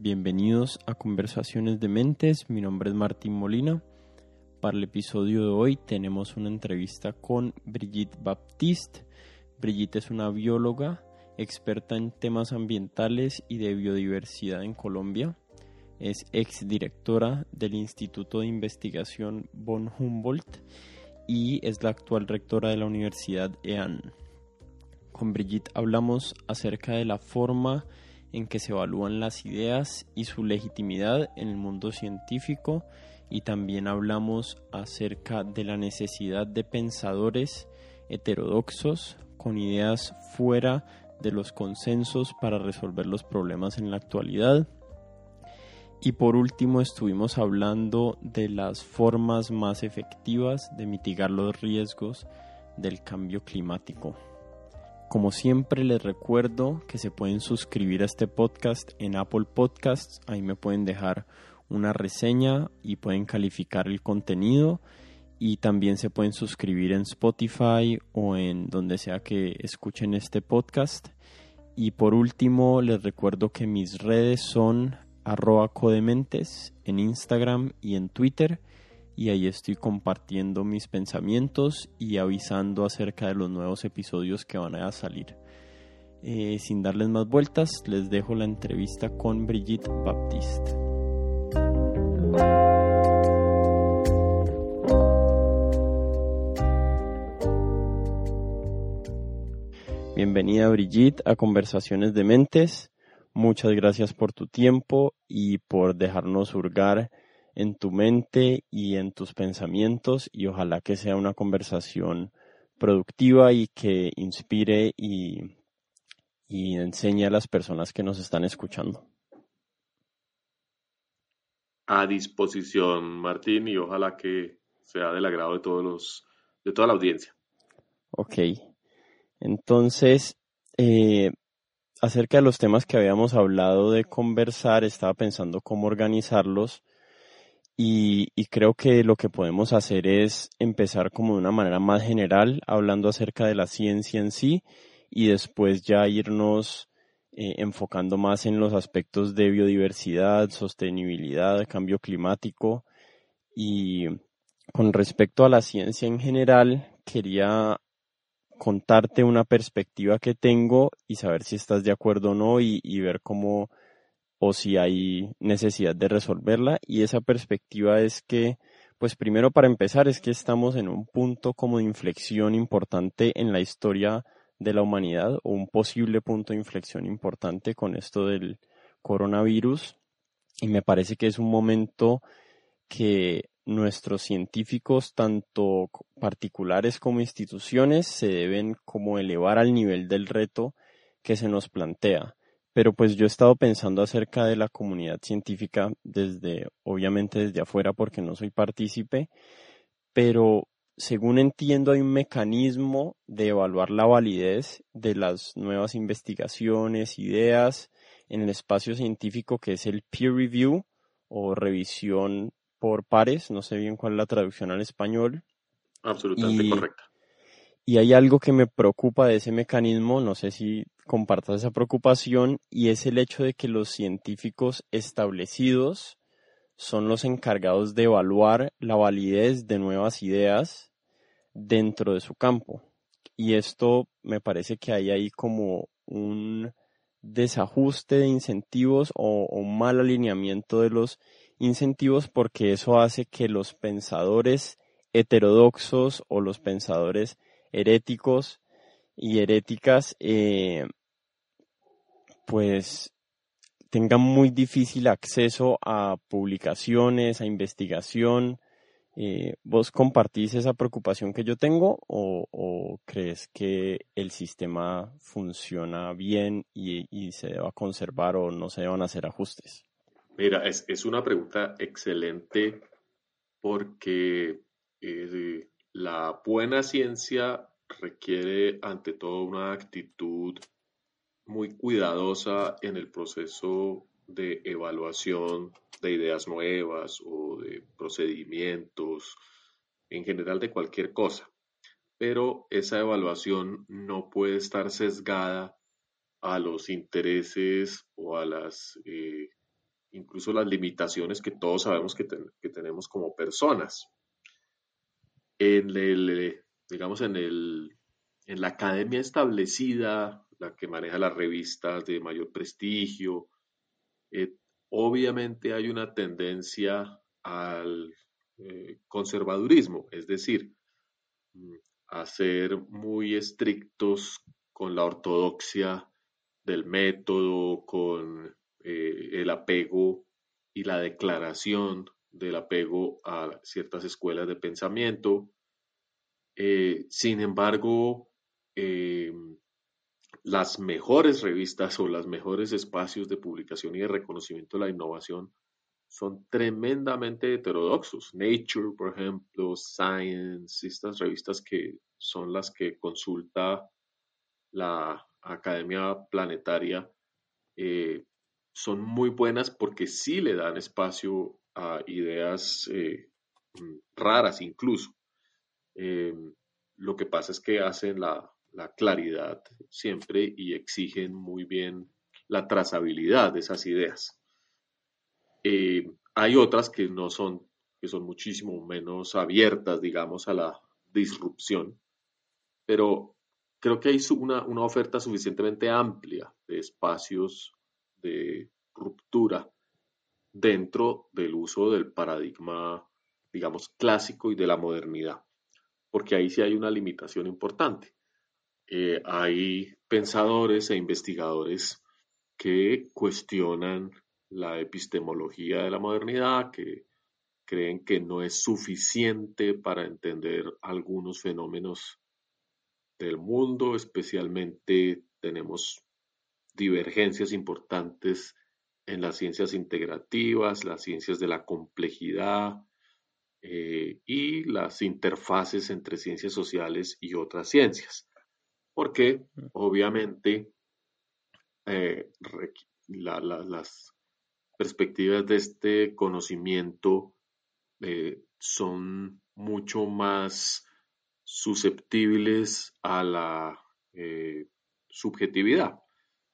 Bienvenidos a Conversaciones de Mentes. Mi nombre es Martín Molina. Para el episodio de hoy tenemos una entrevista con Brigitte Baptiste. Brigitte es una bióloga experta en temas ambientales y de biodiversidad en Colombia. Es exdirectora del Instituto de Investigación von Humboldt y es la actual rectora de la Universidad EAN. Con Brigitte hablamos acerca de la forma en que se evalúan las ideas y su legitimidad en el mundo científico y también hablamos acerca de la necesidad de pensadores heterodoxos con ideas fuera de los consensos para resolver los problemas en la actualidad. Y por último estuvimos hablando de las formas más efectivas de mitigar los riesgos del cambio climático. Como siempre les recuerdo que se pueden suscribir a este podcast en Apple Podcasts, ahí me pueden dejar una reseña y pueden calificar el contenido. Y también se pueden suscribir en Spotify o en donde sea que escuchen este podcast. Y por último les recuerdo que mis redes son arroba codementes en Instagram y en Twitter y ahí estoy compartiendo mis pensamientos y avisando acerca de los nuevos episodios que van a salir. Eh, sin darles más vueltas, les dejo la entrevista con Brigitte Baptiste. Bienvenida Brigitte a Conversaciones de Mentes. Muchas gracias por tu tiempo y por dejarnos hurgar en tu mente y en tus pensamientos y ojalá que sea una conversación productiva y que inspire y, y enseñe a las personas que nos están escuchando. A disposición, Martín, y ojalá que sea del agrado de todos los, de toda la audiencia. Ok. Entonces, eh, acerca de los temas que habíamos hablado de conversar, estaba pensando cómo organizarlos y, creo que lo que podemos hacer es empezar como de una manera más general, hablando acerca de la ciencia en sí, y después ya irnos eh, enfocando más en los aspectos de biodiversidad, sostenibilidad, cambio climático. Y con respecto a la ciencia en general, quería contarte una perspectiva que tengo y saber si estás de acuerdo o no y ver cómo o si hay necesidad de resolverla. Y esa perspectiva es que pues primero para empezar es que estamos en un punto como de inflexión importante en la historia de la humanidad o un posible punto de inflexión importante con esto del coronavirus. Y me parece que es un momento que nuestros científicos, tanto particulares como instituciones, se deben como elevar al nivel del reto que se nos plantea pero pues yo he estado pensando acerca de la comunidad científica desde, obviamente desde afuera porque no soy partícipe, pero según entiendo hay un mecanismo de evaluar la validez de las nuevas investigaciones, ideas en el espacio científico que es el peer review o revisión por pares, no sé bien cuál es la traducción al español. Absolutamente correcta. Y hay algo que me preocupa de ese mecanismo, no sé si compartas esa preocupación, y es el hecho de que los científicos establecidos son los encargados de evaluar la validez de nuevas ideas dentro de su campo. Y esto me parece que hay ahí como un desajuste de incentivos o, un mal alineamiento de los incentivos porque eso hace que los pensadores heterodoxos o los pensadores heréticos y heréticas, eh, pues tengan muy difícil acceso a publicaciones, a investigación. Eh, ¿Vos compartís esa preocupación que yo tengo o, crees que el sistema funciona bien y, se deba conservar o no se deban hacer ajustes? Mira, es, una pregunta excelente porque eh, la buena ciencia requiere ante todo una actitud muy cuidadosa en el proceso de evaluación de ideas nuevas o de procedimientos, en general de cualquier cosa. Pero esa evaluación no puede estar sesgada a los intereses o a las, incluso las limitaciones que todos sabemos que tenemos como personas. En el, digamos, en, el, en la academia establecida, la que maneja las revistas de mayor prestigio, eh, obviamente hay una tendencia al eh, conservadurismo, es decir, mm, a ser muy estrictos con la ortodoxia del método, con eh, el apego y la declaración del apego a ciertas escuelas de pensamiento. sin embargo, las mejores revistas o los mejores espacios de publicación y de reconocimiento de la innovación son tremendamente heterodoxos. Nature, por ejemplo, Science, estas revistas que son las que consulta la Academia Planetaria, eh, son muy buenas porque sí le dan espacio ideas eh, raras incluso. Eh, lo que pasa es que hacen la, la claridad siempre y exigen muy bien la trazabilidad de esas ideas. Eh, hay otras que no son, que son muchísimo menos abiertas, digamos, a la disrupción, pero creo que hay una, una oferta suficientemente amplia de espacios de ruptura dentro del uso del paradigma, digamos, clásico y de la modernidad, porque ahí sí hay una limitación importante. Eh, hay pensadores e investigadores que cuestionan la epistemología de la modernidad, que creen que no es suficiente para entender algunos fenómenos del mundo, especialmente tenemos divergencias importantes en las ciencias integrativas, las ciencias de la complejidad eh, y las interfaces entre ciencias sociales y otras ciencias porque obviamente eh, las perspectivas de este conocimiento eh, son mucho más susceptibles a la subjetividad.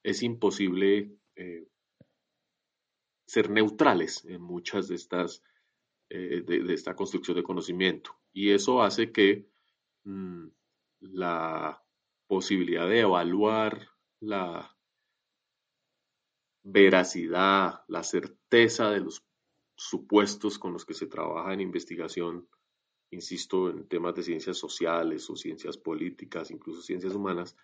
Es imposible ser neutrales en muchas de estas de, esta construcción de conocimiento. Y eso hace que mm, la posibilidad de evaluar la veracidad, la certeza de los supuestos con los que se trabaja en investigación, insisto, en temas de ciencias sociales o ciencias políticas, incluso ciencias humanas,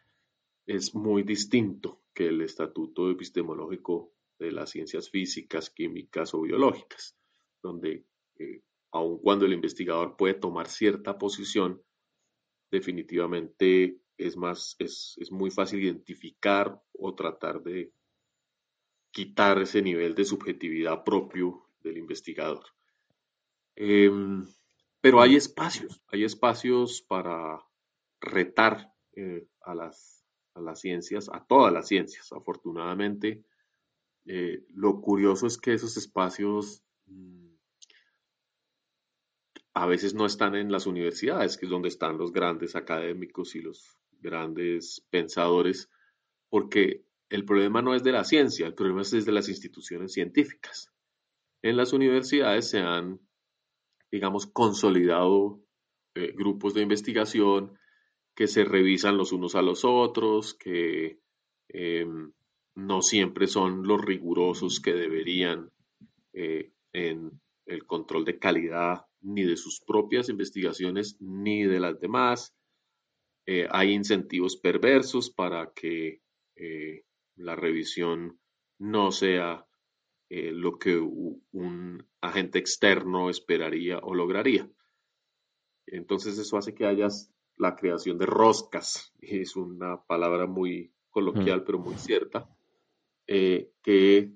es muy distinto que el estatuto epistemológico de las ciencias físicas, químicas o biológicas, donde eh, aun cuando el investigador puede tomar cierta posición, definitivamente es más, es, muy fácil identificar o tratar de quitar ese nivel de subjetividad propio del investigador. Em, pero hay espacios, hay espacios para retar eh, a, las, a, las, ciencias, a todas las ciencias, afortunadamente. Eh, lo curioso es que esos espacios mm, a veces no están en las universidades, que es donde están los grandes académicos y los grandes pensadores, porque el problema no es de la ciencia, el problema es de las instituciones científicas. En las universidades se han, digamos, consolidado eh, grupos de investigación que se revisan los unos a los otros, que em, no siempre son los rigurosos que deberían eh, en el control de calidad ni de sus propias investigaciones ni de las demás. Eh, hay incentivos perversos para que eh, la revisión no sea lo que un agente externo esperaría o lograría. Entonces eso hace que haya la creación de roscas, es una palabra muy coloquial pero muy cierta, que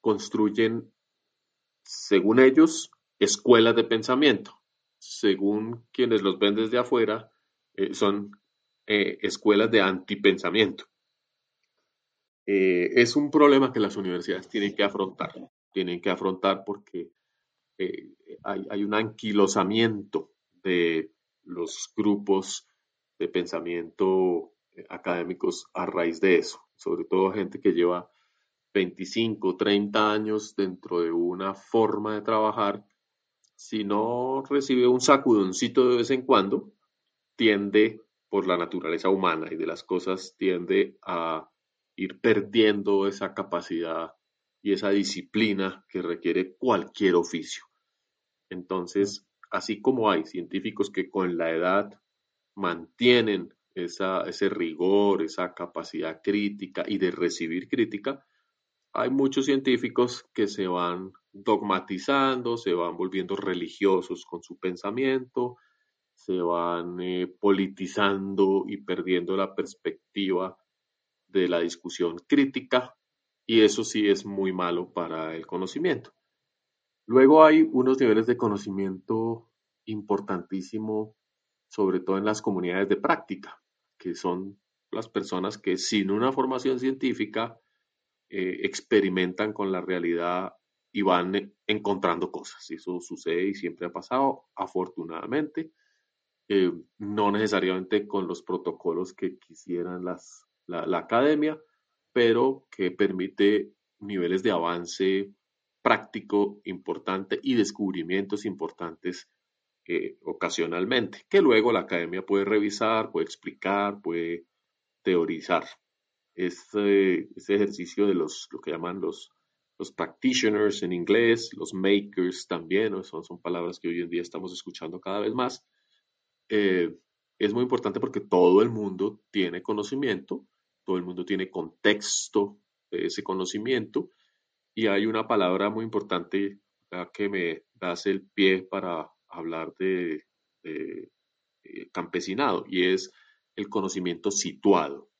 construyen, según ellos, escuelas de pensamiento. Según quienes los ven desde afuera, eh, son eh, escuelas de antipensamiento. Eh, es un problema que las universidades tienen que afrontar, tienen que afrontar porque hay, un anquilosamiento de los grupos de pensamiento académicos a raíz de eso, sobre todo gente que lleva 25, 30 años dentro de una forma de trabajar, si no recibe un sacudoncito de vez en cuando, tiende por la naturaleza humana y de las cosas, tiende a ir perdiendo esa capacidad y esa disciplina que requiere cualquier oficio. Entonces, así como hay científicos que con la edad mantienen ese rigor, esa capacidad crítica y de recibir crítica, hay muchos científicos que se van dogmatizando, se van volviendo religiosos con su pensamiento, se van eh, politizando y perdiendo la perspectiva de la discusión crítica y eso sí es muy malo para el conocimiento. Luego hay unos niveles de conocimiento importantísimo, sobre todo en las comunidades de práctica, que son las personas que sin una formación científica eh, experimentan con la realidad y van encontrando cosas. Eso sucede y siempre ha pasado, afortunadamente. Eh, no necesariamente con los protocolos que quisieran las, la, academia, pero que permite niveles de avance práctico importante y descubrimientos importantes eh, ocasionalmente, que luego la academia puede revisar, puede explicar, puede teorizar. Este, este ejercicio de los, lo que llaman los, los practitioners en inglés, los makers también, son, son palabras que hoy en día estamos escuchando cada vez más, eh, es muy importante porque todo el mundo tiene conocimiento, todo el mundo tiene contexto de ese conocimiento y hay una palabra muy importante que me das el pie para hablar de, eh, campesinado y es el conocimiento situado.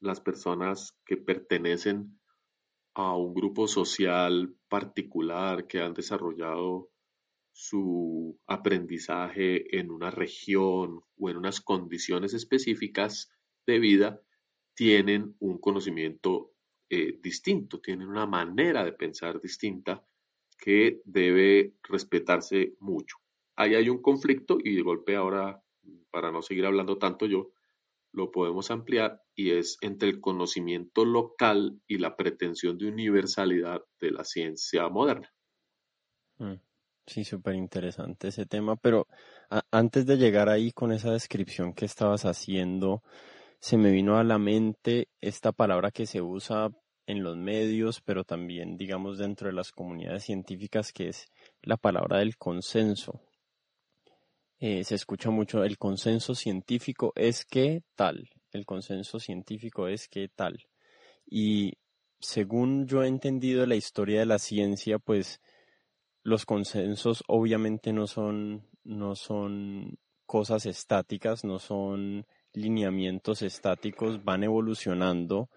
Las personas que pertenecen a un grupo social particular que han desarrollado su aprendizaje en una región o en unas condiciones específicas de vida, tienen un conocimiento eh, distinto, tienen una manera de pensar distinta que debe respetarse mucho. Ahí hay un conflicto y de golpe ahora, para no seguir hablando tanto yo, lo podemos ampliar y es entre el conocimiento local y la pretensión de universalidad de la ciencia moderna. Mm. Sí, súper interesante ese tema, pero antes de llegar ahí con esa descripción que estabas haciendo, se me vino a la mente esta palabra que se usa en los medios, pero también, digamos, dentro de las comunidades científicas, que es la palabra del consenso. Eh, se escucha mucho, el consenso científico es que tal, el consenso científico es que tal. Y según yo he entendido la historia de la ciencia, pues los consensos obviamente no son, no son cosas estáticas, no son lineamientos estáticos, van evolucionando.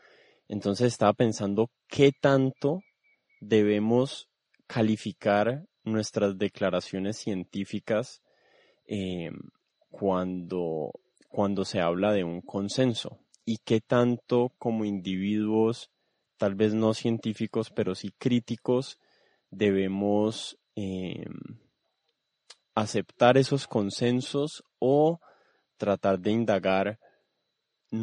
Entonces estaba pensando qué tanto debemos calificar nuestras declaraciones científicas eh, cuando, cuando se habla de un consenso y qué tanto como individuos, tal vez no científicos, pero sí críticos, debemos em, aceptar esos consensos o tratar de indagar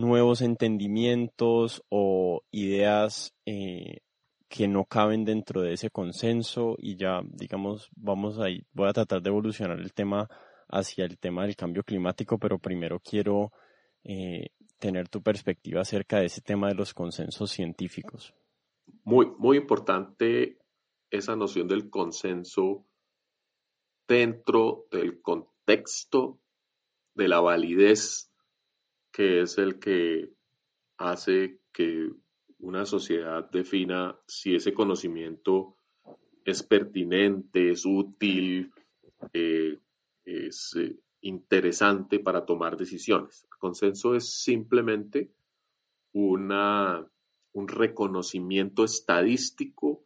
nuevos entendimientos o ideas eh, que no caben dentro de ese consenso y ya digamos vamos a voy a tratar de evolucionar el tema hacia el tema del cambio climático pero primero quiero eh, tener tu perspectiva acerca de ese tema de los consensos científicos. Muy muy importante esa noción del consenso dentro del contexto de la validez que es el que hace que una sociedad defina si ese conocimiento es pertinente, es útil, eh, es eh, interesante para tomar decisiones. El consenso es simplemente una, un reconocimiento estadístico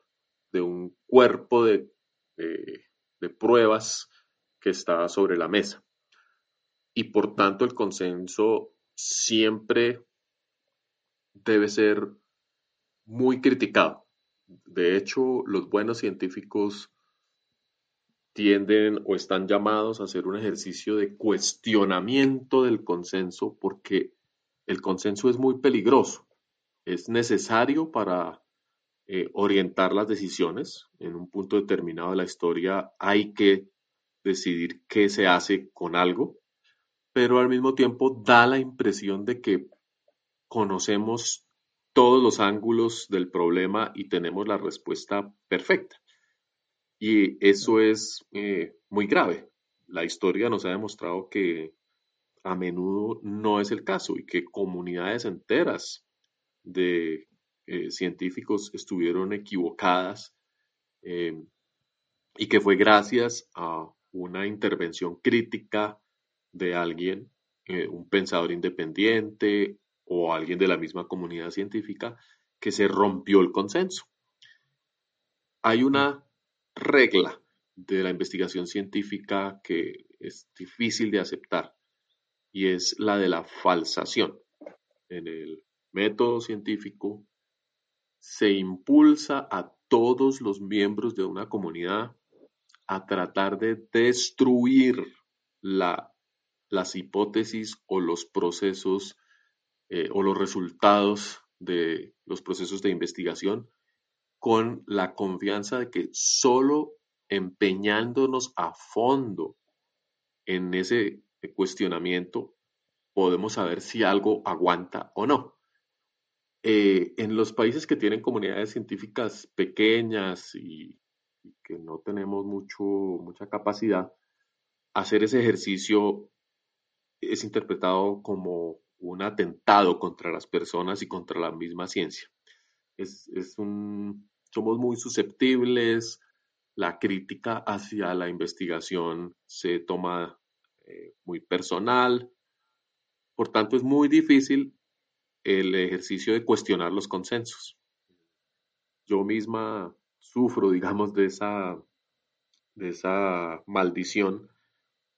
de un cuerpo de, de pruebas que está sobre la mesa. Y por tanto el consenso siempre debe ser muy criticado. De hecho, los buenos científicos tienden o están llamados a hacer un ejercicio de cuestionamiento del consenso porque el consenso es muy peligroso. Es necesario para eh, orientar las decisiones. En un punto determinado de la historia hay que decidir qué se hace con algo, pero al mismo tiempo da la impresión de que conocemos todos los ángulos del problema y tenemos la respuesta perfecta. Y eso es eh, muy grave. La historia nos ha demostrado que a menudo no es el caso y que comunidades enteras de eh, científicos estuvieron equivocadas eh, y que fue gracias a una intervención crítica de alguien, eh, un pensador independiente o alguien de la misma comunidad científica, que se rompió el consenso. Hay una regla de la investigación científica que es difícil de aceptar y es la de la falsación. En el método científico se impulsa a todos los miembros de una comunidad a tratar de destruir las hipótesis o los procesos eh, o los resultados de los procesos de investigación con la confianza de que solo empeñándonos a fondo en ese cuestionamiento podemos saber si algo aguanta o no. Eh, en los países que tienen comunidades científicas pequeñas y, que no tenemos mucho, mucha capacidad, hacer ese ejercicio es interpretado como un atentado contra las personas y contra la misma ciencia. Es, un, somos muy susceptibles, la crítica hacia la investigación se toma eh, muy personal, por tanto es muy difícil el ejercicio de cuestionar los consensos. Yo misma sufro, digamos, de esa, de esa maldición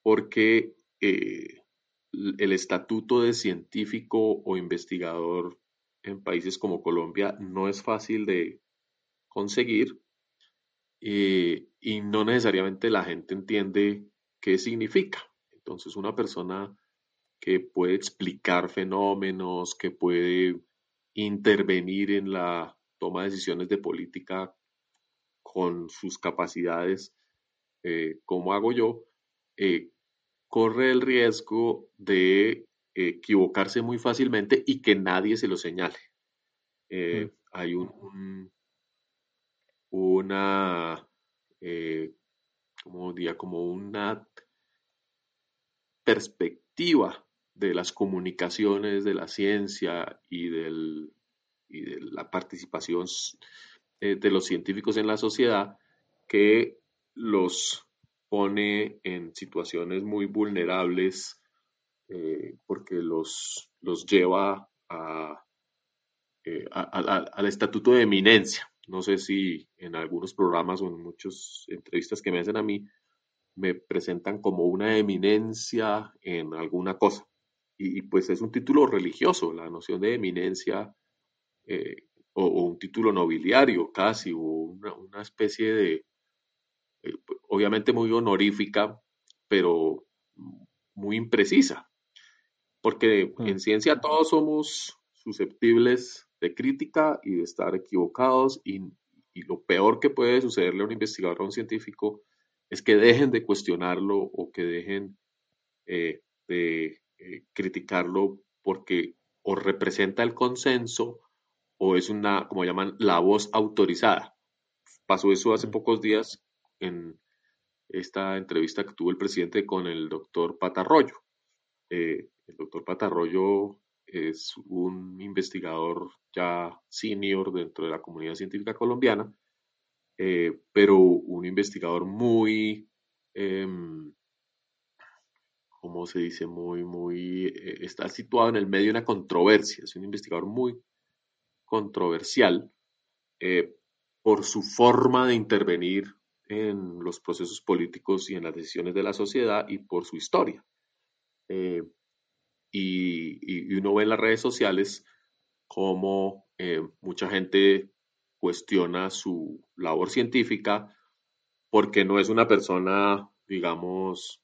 porque eh, el estatuto de científico o investigador en países como Colombia no es fácil de conseguir eh, y no necesariamente la gente entiende qué significa. Entonces una persona que puede explicar fenómenos, que puede intervenir en la toma de decisiones de política con sus capacidades, eh, como hago yo, eh, corre el riesgo de equivocarse muy fácilmente y que nadie se lo señale. Eh, hay un, una, como diría, como una perspectiva de las comunicaciones, de la ciencia y, del, de la participación eh, de los científicos en la sociedad que los pone en situaciones muy vulnerables eh, porque los, los lleva eh, a, al estatuto de eminencia. No sé si en algunos programas o en muchas entrevistas que me hacen a mí me presentan como una eminencia en alguna cosa y, pues es un título religioso, la noción de eminencia eh, o, un título nobiliario casi, o una, especie de, eh, obviamente muy honorífica, pero muy imprecisa, porque mm. en ciencia todos somos susceptibles de crítica y de estar equivocados y, lo peor que puede sucederle a un investigador o a un científico es que dejen de cuestionarlo o que dejen eh, de eh, criticarlo porque o representa el consenso o es una, como llaman, la voz autorizada. Pasó eso hace pocos días en esta entrevista que tuvo el presidente con el doctor Patarroyo. Eh, el doctor Patarroyo es un investigador ya senior dentro de la comunidad científica colombiana, eh, pero un investigador muy em, como se dice, muy, muy, eh, está situado en el medio de una controversia, es un investigador muy controversial eh, por su forma de intervenir en los procesos políticos y en las decisiones de la sociedad y por su historia. Eh, y, uno ve en las redes sociales cómo mucha gente cuestiona su labor científica porque no es una persona, digamos,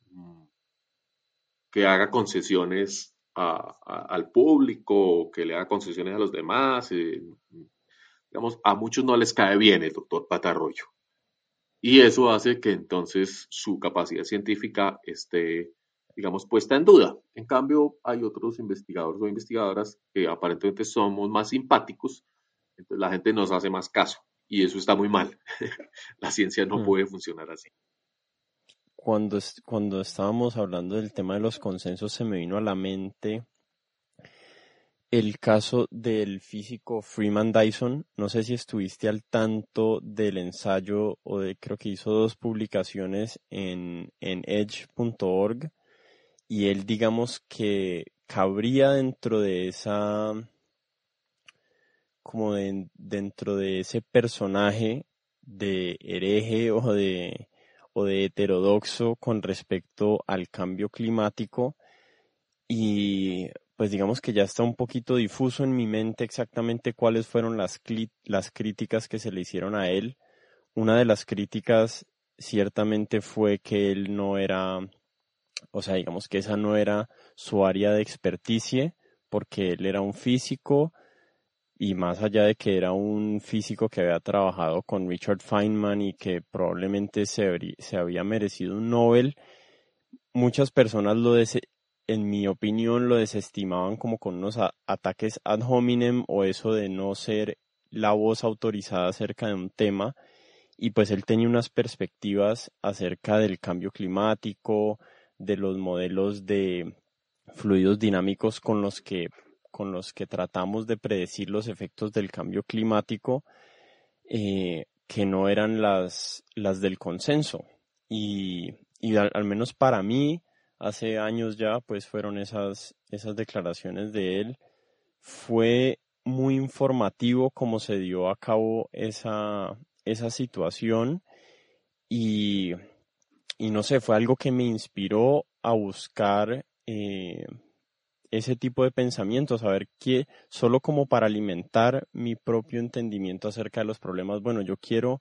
que haga concesiones al público, que le haga concesiones a los demás. Eh, digamos, a muchos no les cae bien el doctor Patarroyo. Y eso hace que entonces su capacidad científica esté, digamos, puesta en duda. En cambio, hay otros investigadores o investigadoras que aparentemente somos más simpáticos, entonces la gente nos hace más caso. Y eso está muy mal. la ciencia no mm. puede funcionar así. Cuando, cuando estábamos hablando del tema de los consensos, se me vino a la mente el caso del físico Freeman Dyson. No sé si estuviste al tanto del ensayo o de creo que hizo dos publicaciones en, en edge.org y él digamos que cabría dentro de esa como dentro de ese personaje de hereje o de o de heterodoxo con respecto al cambio climático y pues digamos que ya está un poquito difuso en mi mente exactamente cuáles fueron las, las críticas que se le hicieron a él. Una de las críticas ciertamente fue que él no era, o sea, digamos que esa no era su área de experticia, porque él era un físico y más allá de que era un físico que había trabajado con Richard Feynman y que probablemente se, se había merecido un Nobel, muchas personas lo, en mi opinión, lo desestimaban como con unos ataques ad hominem o eso de no ser la voz autorizada acerca de un tema. Y pues él tenía unas perspectivas acerca del cambio climático, de los modelos de fluidos dinámicos con los que, con los que tratamos de predecir los efectos del cambio climático, eh, que no eran las, las del consenso. Y, y al menos para mí, hace años ya, pues fueron esas, esas declaraciones de él. Fue muy informativo cómo se dio a cabo esa, esa situación y, y, no sé, fue algo que me inspiró a buscar eh, ese tipo de pensamientos, a ver qué, solo como para alimentar mi propio entendimiento acerca de los problemas. Bueno, yo quiero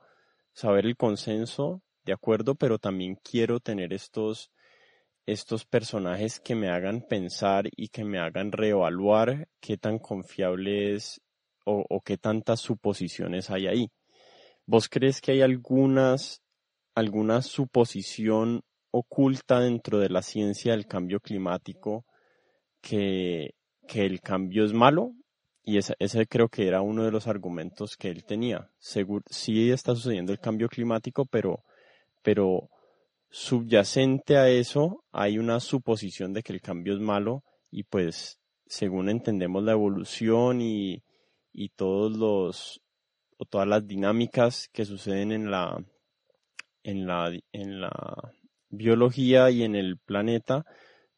saber el consenso, de acuerdo, pero también quiero tener estos estos personajes que me hagan pensar y que me hagan reevaluar qué tan confiable es o, qué tantas suposiciones hay ahí. ¿Vos crees que hay algunas, alguna suposición oculta dentro de la ciencia del cambio climático que, que el cambio es malo? Y ese, ese, creo que era uno de los argumentos que él tenía. Seguro, sí está sucediendo el cambio climático, pero, pero subyacente a eso hay una suposición de que el cambio es malo y pues según entendemos la evolución y, y todos los o todas las dinámicas que suceden en la en la en la biología y en el planeta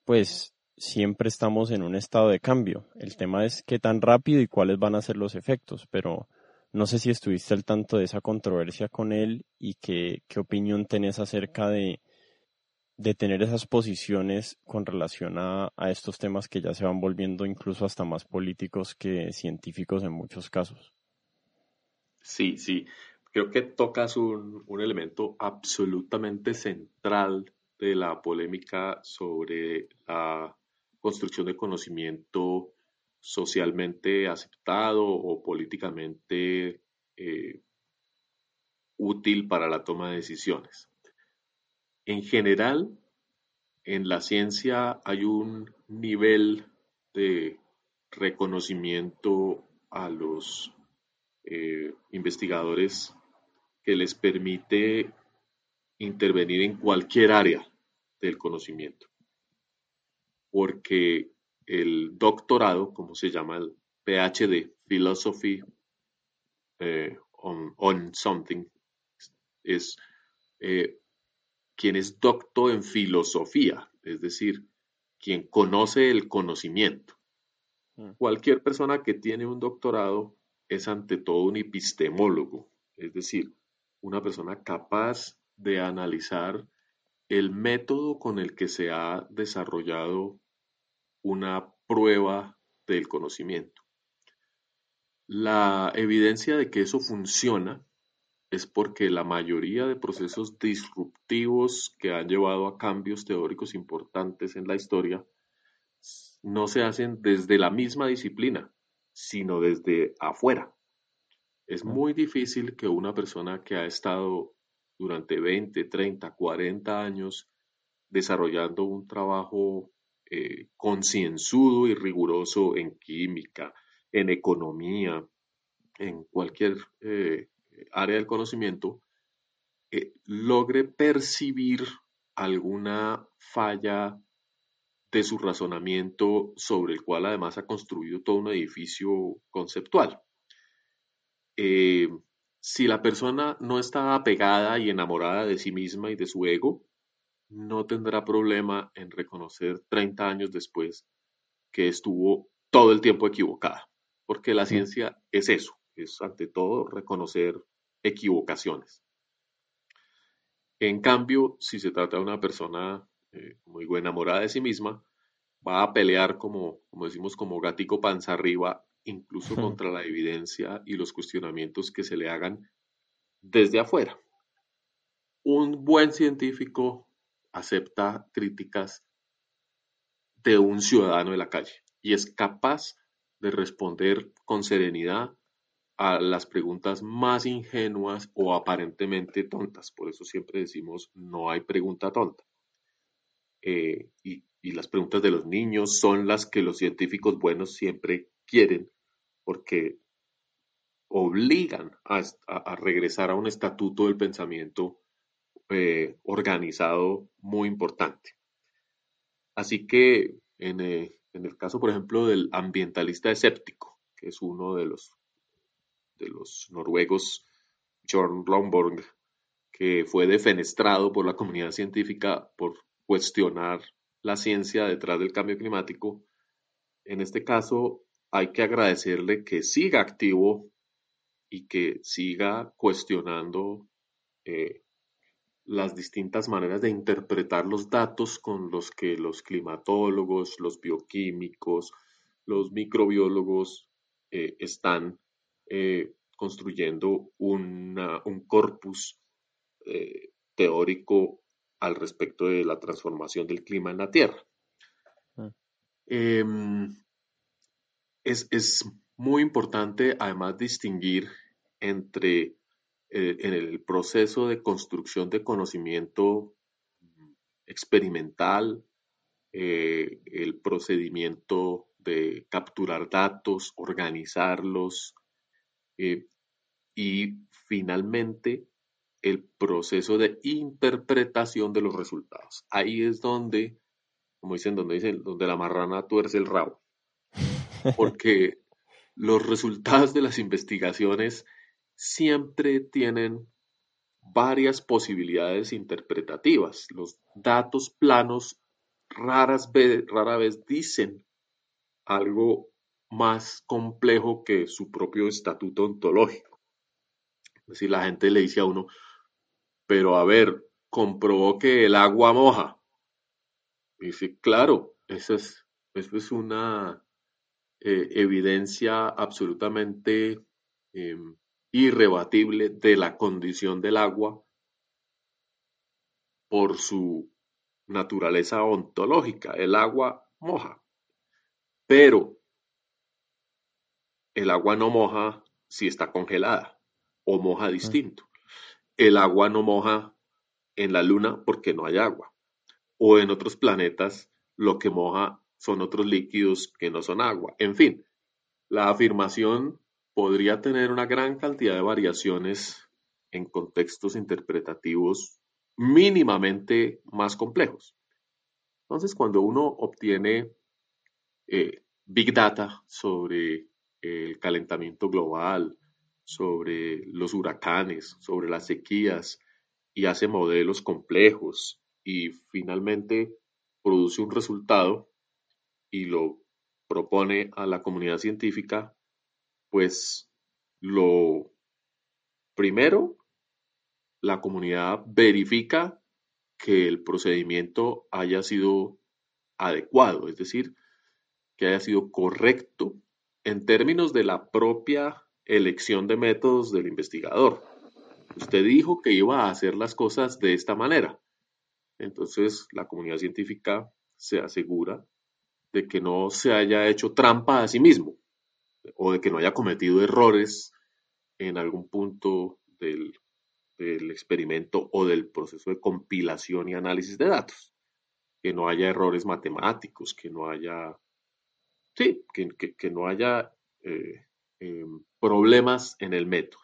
pues siempre estamos en un estado de cambio. El tema es qué tan rápido y cuáles van a ser los efectos pero no sé si estuviste al tanto de esa controversia con él y qué, opinión tenés acerca de, de tener esas posiciones con relación a, estos temas que ya se van volviendo incluso hasta más políticos que científicos en muchos casos. Sí, sí. Creo que tocas un, un elemento absolutamente central de la polémica sobre la construcción de conocimiento socialmente aceptado o políticamente eh, útil para la toma de decisiones. En general, en la ciencia hay un nivel de reconocimiento a los eh, investigadores que les permite intervenir en cualquier área del conocimiento. Porque el doctorado, como se llama el PhD, Philosophy eh, on, Something, es eh, quien es doctor en filosofía, es decir, quien conoce el conocimiento. Mm. Cualquier persona que tiene un doctorado es ante todo un epistemólogo, es decir, una persona capaz de analizar el método con el que se ha desarrollado una prueba del conocimiento. La evidencia de que eso funciona es porque la mayoría de procesos disruptivos que han llevado a cambios teóricos importantes en la historia no se hacen desde la misma disciplina, sino desde afuera. Es muy difícil que una persona que ha estado durante 20, 30, 40 años desarrollando un trabajo eh, concienzudo y riguroso en química, en economía, en cualquier eh, área del conocimiento, eh, logre percibir alguna falla de su razonamiento sobre el cual además ha construido todo un edificio conceptual. Eh, si la persona no está apegada y enamorada de sí misma y de su ego, no tendrá problema en reconocer 30 años después que estuvo todo el tiempo equivocada, porque la ciencia es eso, es ante todo reconocer equivocaciones. En cambio, si se trata de una persona eh, muy buena enamorada de sí misma, va a pelear como, como decimos, como gatico panza arriba, incluso contra la evidencia y los cuestionamientos que se le hagan desde afuera. Un buen científico acepta críticas de un ciudadano de la calle y es capaz de responder con serenidad a las preguntas más ingenuas o aparentemente tontas. Por eso siempre decimos, no hay pregunta tonta. Eh, y, las preguntas de los niños son las que los científicos buenos siempre quieren, porque obligan a, regresar a un estatuto del pensamiento eh, organizado muy importante. Así que en, eh, en el caso, por ejemplo, del ambientalista escéptico, que es uno de los de los noruegos John Lomborg, que fue defenestrado por la comunidad científica por cuestionar la ciencia detrás del cambio climático. En este caso, hay que agradecerle que siga activo y que siga cuestionando eh, las distintas maneras de interpretar los datos con los que los climatólogos, los bioquímicos, los microbiólogos eh, están eh, construyendo un corpus eh, teórico al respecto de la transformación del clima en la Tierra. Ah. Em, es, muy importante además distinguir entre en el proceso de construcción de conocimiento experimental, el procedimiento de capturar datos, organizarlos, eh, y finalmente, el proceso de interpretación de los resultados. Ahí es donde, como dicen, donde dicen, donde la marrana tuerce el rabo. Porque los resultados de las investigaciones siempre tienen varias posibilidades interpretativas. Los datos planos raras rara vez dicen algo más complejo que su propio estatuto ontológico. Es decir, la gente le dice a uno, pero a ver, comprobó que el agua moja. Y dice, claro, eso es, eso es una eh, evidencia absolutamente em, irrebatible de la condición del agua por su naturaleza ontológica. El agua moja. Pero el agua no moja si está congelada o moja distinto. El agua no moja en la luna porque no hay agua. O en otros planetas lo que moja son otros líquidos que no son agua. En fin, la afirmación podría tener una gran cantidad de variaciones en contextos interpretativos mínimamente más complejos. Entonces, cuando uno obtiene eh, Big Data sobre el calentamiento global, sobre los huracanes, sobre las sequías y hace modelos complejos y finalmente produce un resultado y lo propone a la comunidad científica, pues lo primero, la comunidad verifica que el procedimiento haya sido adecuado, es decir, que haya sido correcto en términos de la propia elección de métodos del investigador. Usted dijo que iba a hacer las cosas de esta manera. Entonces, la comunidad científica se asegura de que no se haya hecho trampa a sí mismo o de que no haya cometido errores en algún punto del, experimento o del proceso de compilación y análisis de datos. Que no haya errores matemáticos, que no haya, sí, que, no haya eh, em, problemas en el método.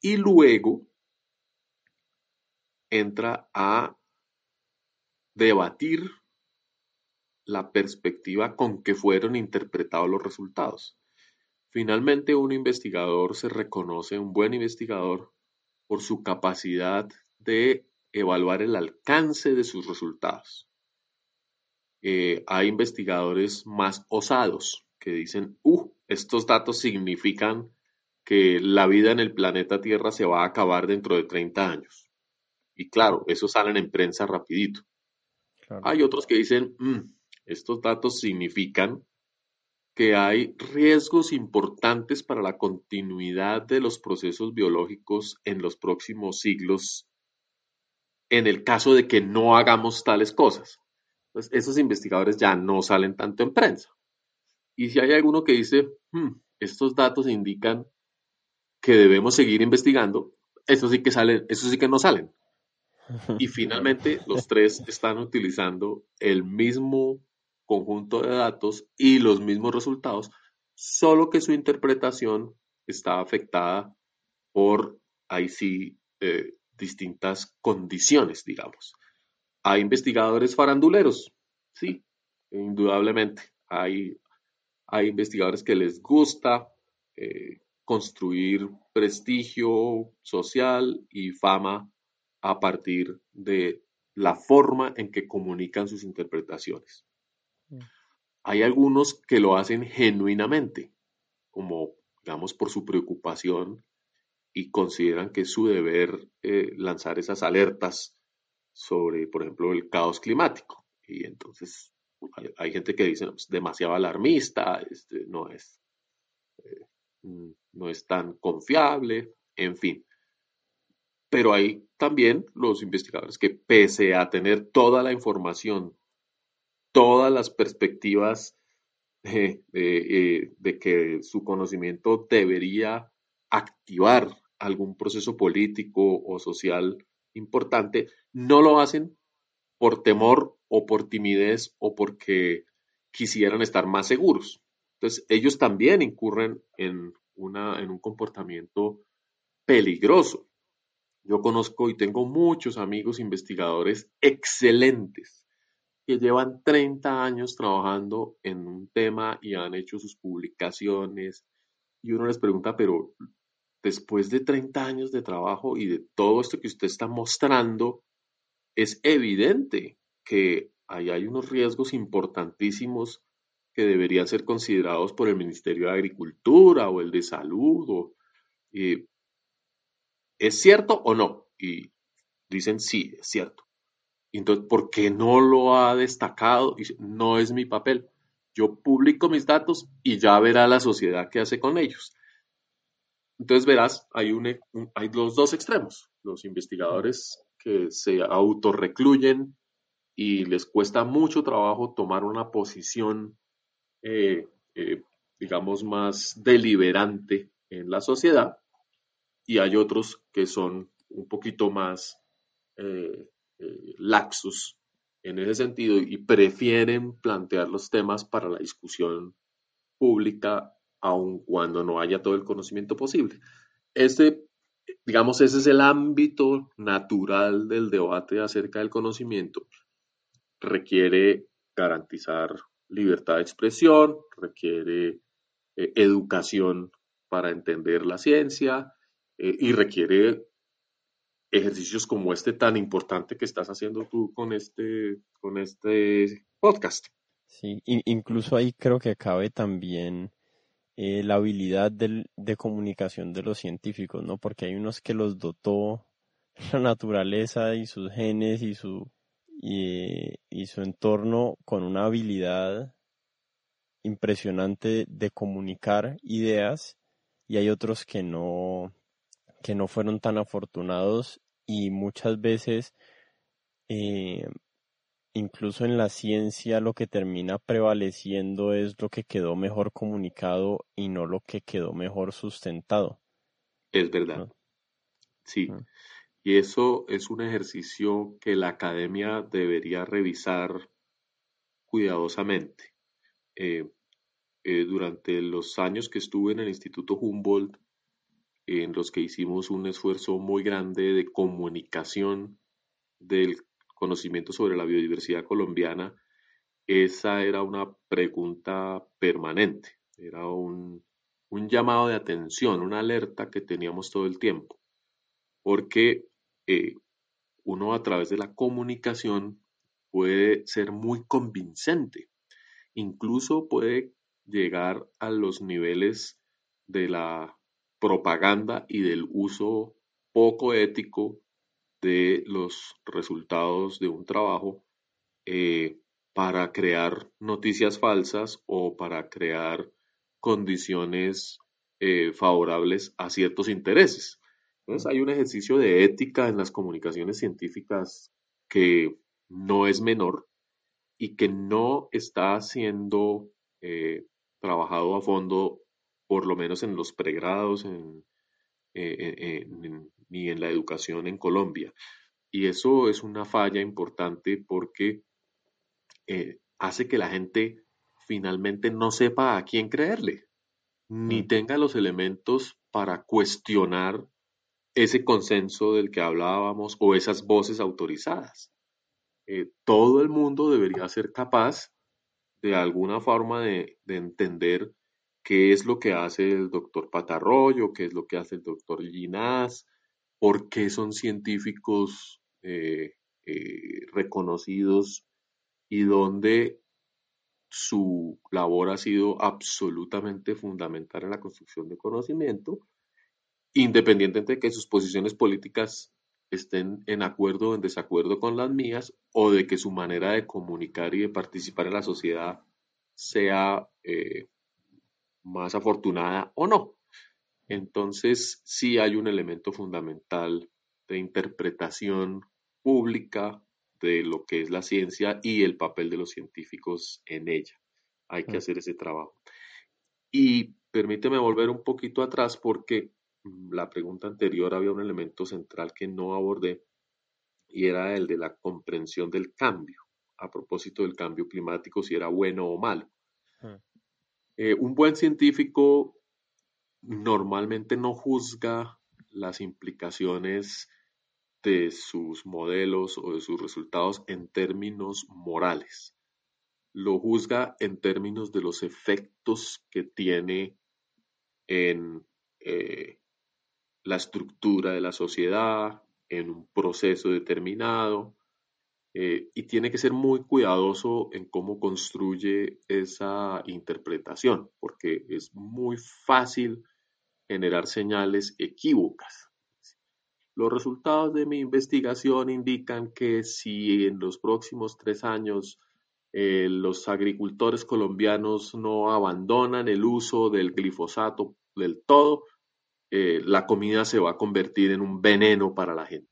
Y luego entra a debatir la perspectiva con que fueron interpretados los resultados. Finalmente, un investigador se reconoce un buen investigador por su capacidad de evaluar el alcance de sus resultados. Eh, hay investigadores más osados que dicen, uh, estos datos significan que la vida en el planeta Tierra se va a acabar dentro de 30 años. Y claro, eso salen en prensa rapidito. Hay otros que dicen, mm, estos datos significan que hay riesgos importantes para la continuidad de los procesos biológicos en los próximos siglos en el caso de que no hagamos tales cosas. Entonces, esos investigadores ya no salen tanto en prensa. Y si hay alguno que dice, hmm, estos datos indican que debemos seguir investigando, eso sí que salen, eso sí que no salen. Y finalmente, los tres están utilizando el mismo conjunto de datos y los mismos resultados, solo que su interpretación está afectada por, ahí sí, eh, distintas condiciones, digamos. Hay investigadores faranduleros, sí, indudablemente. Hay, hay investigadores que les gusta eh, construir prestigio social y fama a partir de la forma en que comunican sus interpretaciones. Hay algunos que lo hacen genuinamente, como digamos por su preocupación y consideran que es su deber eh, lanzar esas alertas sobre, por ejemplo, el caos climático. Y entonces hay, gente que dice, es demasiado alarmista, este, no, es, eh, no es tan confiable, en fin. Pero hay también los investigadores que pese a tener toda la información todas las perspectivas eh, de que su conocimiento debería activar algún proceso político o social importante, no lo hacen por temor o por timidez o porque quisieran estar más seguros. Entonces, ellos también incurren en, una, en un comportamiento peligroso. Yo conozco y tengo muchos amigos investigadores excelentes que llevan 30 años trabajando en un tema y han hecho sus publicaciones y uno les pregunta, pero después de 30 años de trabajo y de todo esto que usted está mostrando, es evidente que ahí hay unos riesgos importantísimos que deberían ser considerados por el Ministerio de Agricultura o el de Salud. ¿Es cierto o no? Y dicen sí, es cierto. Entonces, ¿por qué no lo ha destacado? no es mi papel. Yo publico mis datos y ya verá la sociedad qué hace con ellos. Entonces verás, hay, un, hay los dos extremos. Los investigadores que se autorrecluyen y les cuesta mucho trabajo tomar una posición, eh, eh, digamos, más deliberante en la sociedad. Y hay otros que son un poquito más eh, eh, laxos en ese sentido y prefieren plantear los temas para la discusión pública aun cuando no haya todo el conocimiento posible. Este, digamos, ese es el ámbito natural del debate acerca del conocimiento. Requiere garantizar libertad de expresión, requiere eh, educación para entender la ciencia eh, y requiere ejercicios como este tan importante que estás haciendo tú con este, con este podcast. Sí, incluso ahí creo que cabe también eh, la habilidad de comunicación de los científicos, ¿no? Porque hay unos que los dotó la naturaleza y sus genes y su, y su entorno con una habilidad impresionante de comunicar ideas y hay otros que no, que no fueron tan afortunados y muchas veces eh, incluso en la ciencia lo que termina prevaleciendo es lo que quedó mejor comunicado y no lo que quedó mejor sustentado. Es verdad. Sí. Y eso es un ejercicio que la academia debería revisar cuidadosamente. Eh, eh, durante los años que estuve en el Instituto Humboldt, en los que hicimos un esfuerzo muy grande de comunicación del conocimiento sobre la biodiversidad colombiana, esa era una pregunta permanente, era un, llamado de atención, una alerta que teníamos todo el tiempo, porque eh, uno a través de la comunicación puede ser muy convincente, incluso puede llegar a los niveles de la propaganda y del uso poco ético de los resultados de un trabajo eh, para crear noticias falsas o para crear condiciones eh, favorables a ciertos intereses. Entonces hay un ejercicio de ética en las comunicaciones científicas que no es menor y que no está siendo eh, trabajado a fondo, por lo menos en los pregrados en, ni en la educación en Colombia. Y eso es una falla importante porque eh, hace que la gente finalmente no sepa a quién creerle, ni mm. tenga los elementos para cuestionar ese consenso del que hablábamos o esas voces autorizadas. Eh, todo el mundo debería ser capaz de alguna forma de, entender qué es lo que hace el doctor Patarroyo, qué es lo que hace el doctor Ginás, por qué son científicos eh, eh, reconocidos y donde su labor ha sido absolutamente fundamental en la construcción de conocimiento, independientemente de que sus posiciones políticas estén en acuerdo o en desacuerdo con las mías o de que su manera de comunicar y de participar en la sociedad sea eh, más afortunada o no. Entonces, sí hay un elemento fundamental de interpretación pública de lo que es la ciencia y el papel de los científicos en ella. Hay que mm. hacer ese trabajo. Y permíteme volver un poquito atrás porque Mm, la pregunta anterior había un elemento central que no abordé y era el de la comprensión del cambio, a propósito del cambio climático, si era bueno o malo. Eh, un buen científico normalmente no juzga las implicaciones de sus modelos o de sus resultados en términos morales. Lo juzga en términos de los efectos que tiene en eh, la estructura de la sociedad en un proceso determinado eh, y tiene que ser muy cuidadoso en cómo construye esa interpretación, porque es muy fácil generar señales equívocas. Los resultados de mi investigación indican que si en los próximos tres años eh, los agricultores colombianos no abandonan el uso del glifosato del todo, eh, la comida se va a convertir en un veneno para la gente.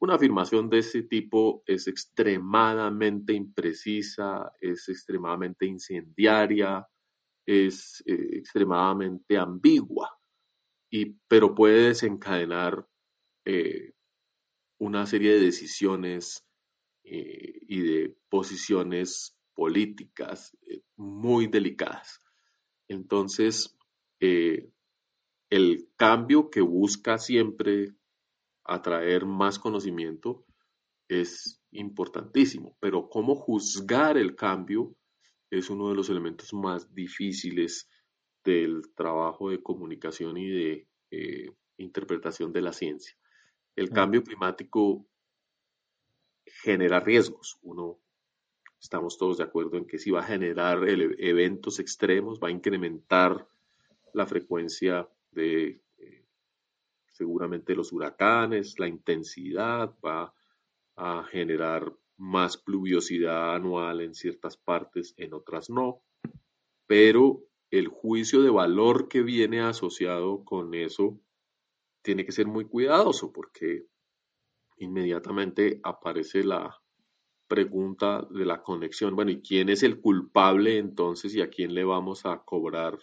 Una afirmación de ese tipo es extremadamente imprecisa, es extremadamente incendiaria, es eh, extremadamente ambigua, y, pero puede desencadenar eh, una serie de decisiones y de posiciones políticas muy delicadas. Entonces, el cambio que busca siempre atraer más conocimiento es importantísimo, pero cómo juzgar el cambio es uno de los elementos más difíciles del trabajo de comunicación y de eh, interpretación de la ciencia. El cambio climático genera riesgos. Uno, estamos todos de acuerdo en que si va a generar eventos extremos, va a incrementar la frecuencia de seguramente los huracanes, la intensidad va a generar más pluviosidad anual en ciertas partes, en otras no, pero el juicio de valor que viene asociado con eso tiene que ser muy cuidadoso porque inmediatamente aparece la pregunta de la conexión. Bueno, ¿y quién es el culpable entonces y a quién le vamos a cobrar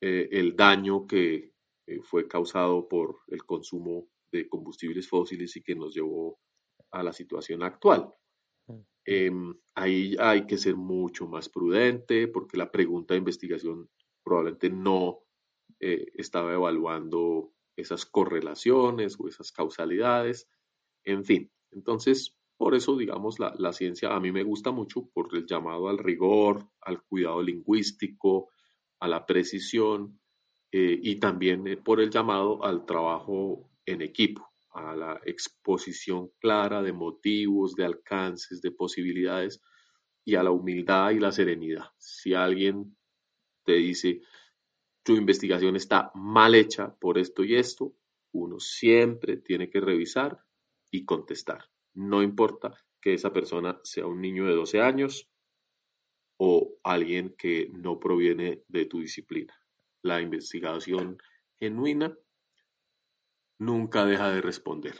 eh, el daño que eh, fue causado por el consumo de combustibles fósiles y que nos llevó a la situación actual. Em, ahí hay que ser mucho más prudente porque la pregunta de investigación probablemente no eh, estaba evaluando esas correlaciones o esas causalidades. En fin, entonces, por eso, digamos, la, la ciencia a mí me gusta mucho por el llamado al rigor, al cuidado lingüístico, a la precisión eh, y también eh, por el llamado al trabajo en equipo, a la exposición clara de motivos, de alcances, de posibilidades y a la humildad y la serenidad. Si alguien te dice, tu investigación está mal hecha por esto y esto, uno siempre tiene que revisar y contestar. No importa que esa persona sea un niño de 12 años o alguien que no proviene de tu disciplina. La investigación genuina nunca deja de responder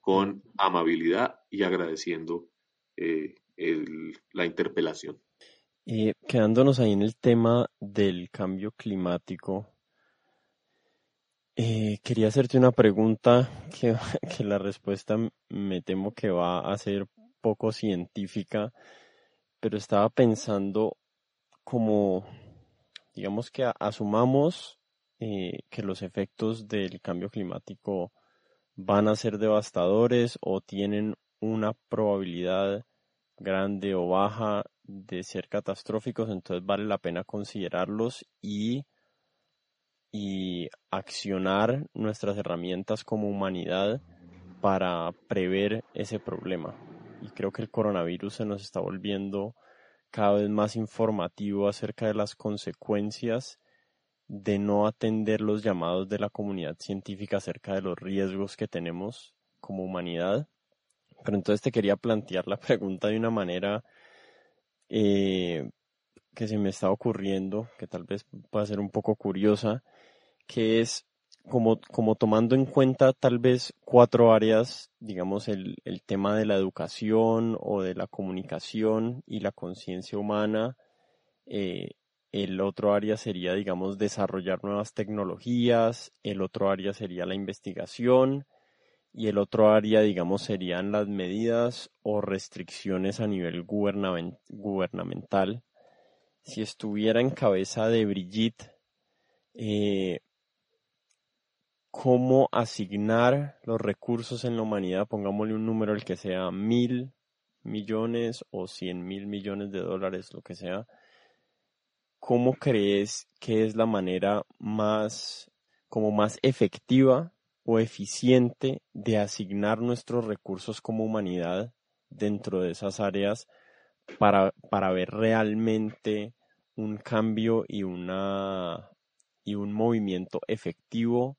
con amabilidad y agradeciendo eh, la interpelación. Eh, quedándonos ahí en el tema del cambio climático, eh, quería hacerte una pregunta que, que, la respuesta me temo que va a ser poco científica, pero estaba pensando como, digamos que asumamos eh, que los efectos del cambio climático van a ser devastadores o tienen una probabilidad grande o baja de ser catastróficos, entonces vale la pena considerarlos y, y accionar nuestras herramientas como humanidad para prever ese problema. Y creo que el coronavirus se nos está volviendo cada vez más informativo acerca de las consecuencias de no atender los llamados de la comunidad científica acerca de los riesgos que tenemos como humanidad. Pero entonces te quería plantear la pregunta de una manera eh, que se me está ocurriendo, que tal vez pueda ser un poco curiosa, que es como, como tomando en cuenta tal vez cuatro áreas, digamos el, el tema de la educación o de la comunicación y la conciencia humana, eh, el otro área sería, digamos, desarrollar nuevas tecnologías, el otro área sería la investigación, y el otro área, digamos, serían las medidas o restricciones a nivel gubernamental. Si estuviera en cabeza de Brigitte, eh, cómo asignar los recursos en la humanidad, pongámosle un número el que sea mil millones o cien mil millones de dólares, lo que sea, ¿cómo crees que es la manera más, como más efectiva o eficiente de asignar nuestros recursos como humanidad dentro de esas áreas para, para ver realmente un cambio y una y un movimiento efectivo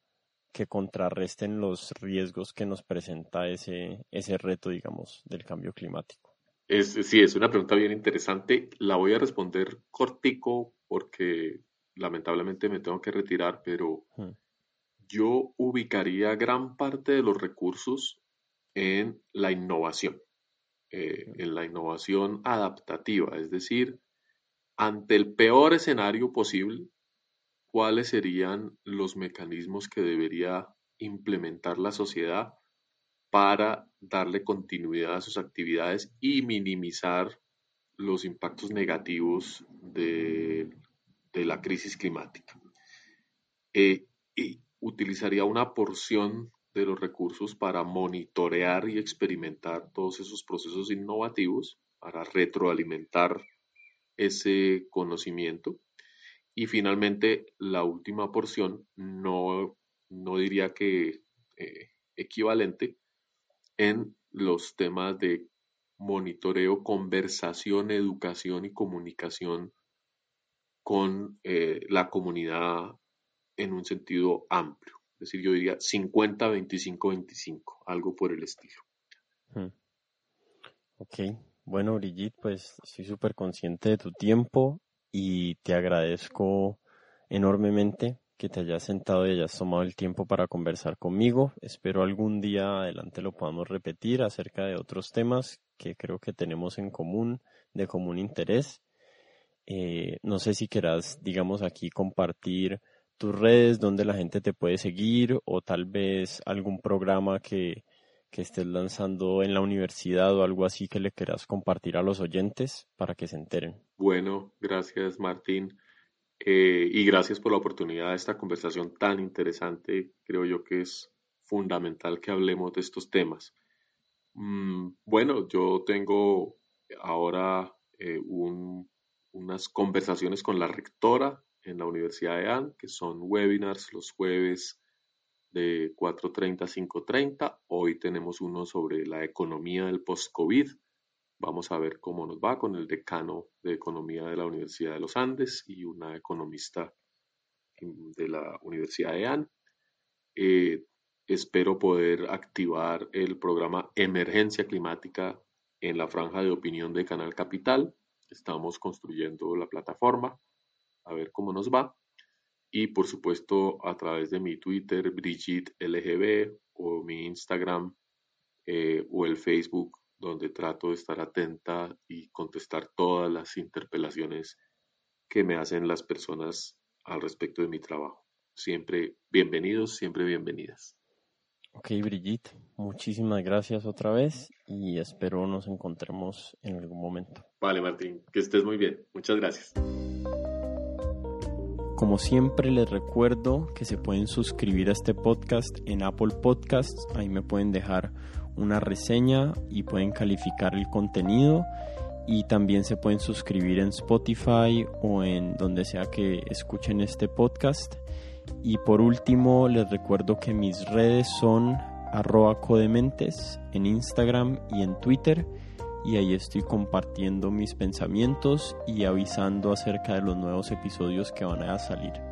que contrarresten los riesgos que nos presenta ese, ese reto, digamos, del cambio climático. Es, sí, es una pregunta bien interesante. La voy a responder cortico porque lamentablemente me tengo que retirar, pero hmm yo ubicaría gran parte de los recursos en la innovación, eh, en la innovación adaptativa, es decir, ante el peor escenario posible, cuáles serían los mecanismos que debería implementar la sociedad para darle continuidad a sus actividades y minimizar los impactos negativos de, la crisis climática. Eh, y utilizaría una porción de los recursos para monitorear y experimentar todos esos procesos innovativos, para retroalimentar ese conocimiento. Y finalmente, la última porción, no, no diría que eh, equivalente, en los temas de monitoreo, conversación, educación y comunicación con eh, la comunidad en un sentido amplio. Es decir, yo diría 50, 25, 25, algo por el estilo. Hmm. Ok, bueno, Brigitte, pues estoy súper consciente de tu tiempo y te agradezco enormemente que te hayas sentado y hayas tomado el tiempo para conversar conmigo. Espero algún día adelante lo podamos repetir acerca de otros temas que creo que tenemos en común, de común interés. Eh, no sé si quieras, digamos, aquí compartir tus redes, donde la gente te puede seguir o tal vez algún programa que, que estés lanzando en la universidad o algo así que le quieras compartir a los oyentes para que se enteren. Bueno, gracias Martín. Eh, y gracias por la oportunidad de esta conversación tan interesante. Creo yo que es fundamental que hablemos de estos temas. Mm, bueno, yo tengo ahora eh, unas conversaciones con la rectora en la Universidad de AN, que son webinars los jueves de 4.30 a 5.30. Hoy tenemos uno sobre la economía del post-COVID. Vamos a ver cómo nos va con el decano de Economía de la Universidad de los Andes y una economista de la Universidad de AN. Eh, espero poder activar el programa Emergencia Climática en la franja de opinión de Canal Capital. Estamos construyendo la plataforma, a ver cómo nos va y por supuesto a través de mi Twitter, Brigitte LGB, o mi Instagram eh, o el Facebook, donde trato de estar atenta y contestar todas las interpelaciones que me hacen las personas al respecto de mi trabajo. Siempre bienvenidos, siempre bienvenidas. Ok, Brigitte, muchísimas gracias otra vez y espero nos encontremos en algún momento. Vale, Martín, que estés muy bien. Muchas gracias. Como siempre les recuerdo que se pueden suscribir a este podcast en Apple Podcasts, ahí me pueden dejar una reseña y pueden calificar el contenido y también se pueden suscribir en Spotify o en donde sea que escuchen este podcast. Y por último les recuerdo que mis redes son arroba codementes en Instagram y en Twitter y ahí estoy compartiendo mis pensamientos y avisando acerca de los nuevos episodios que van a salir.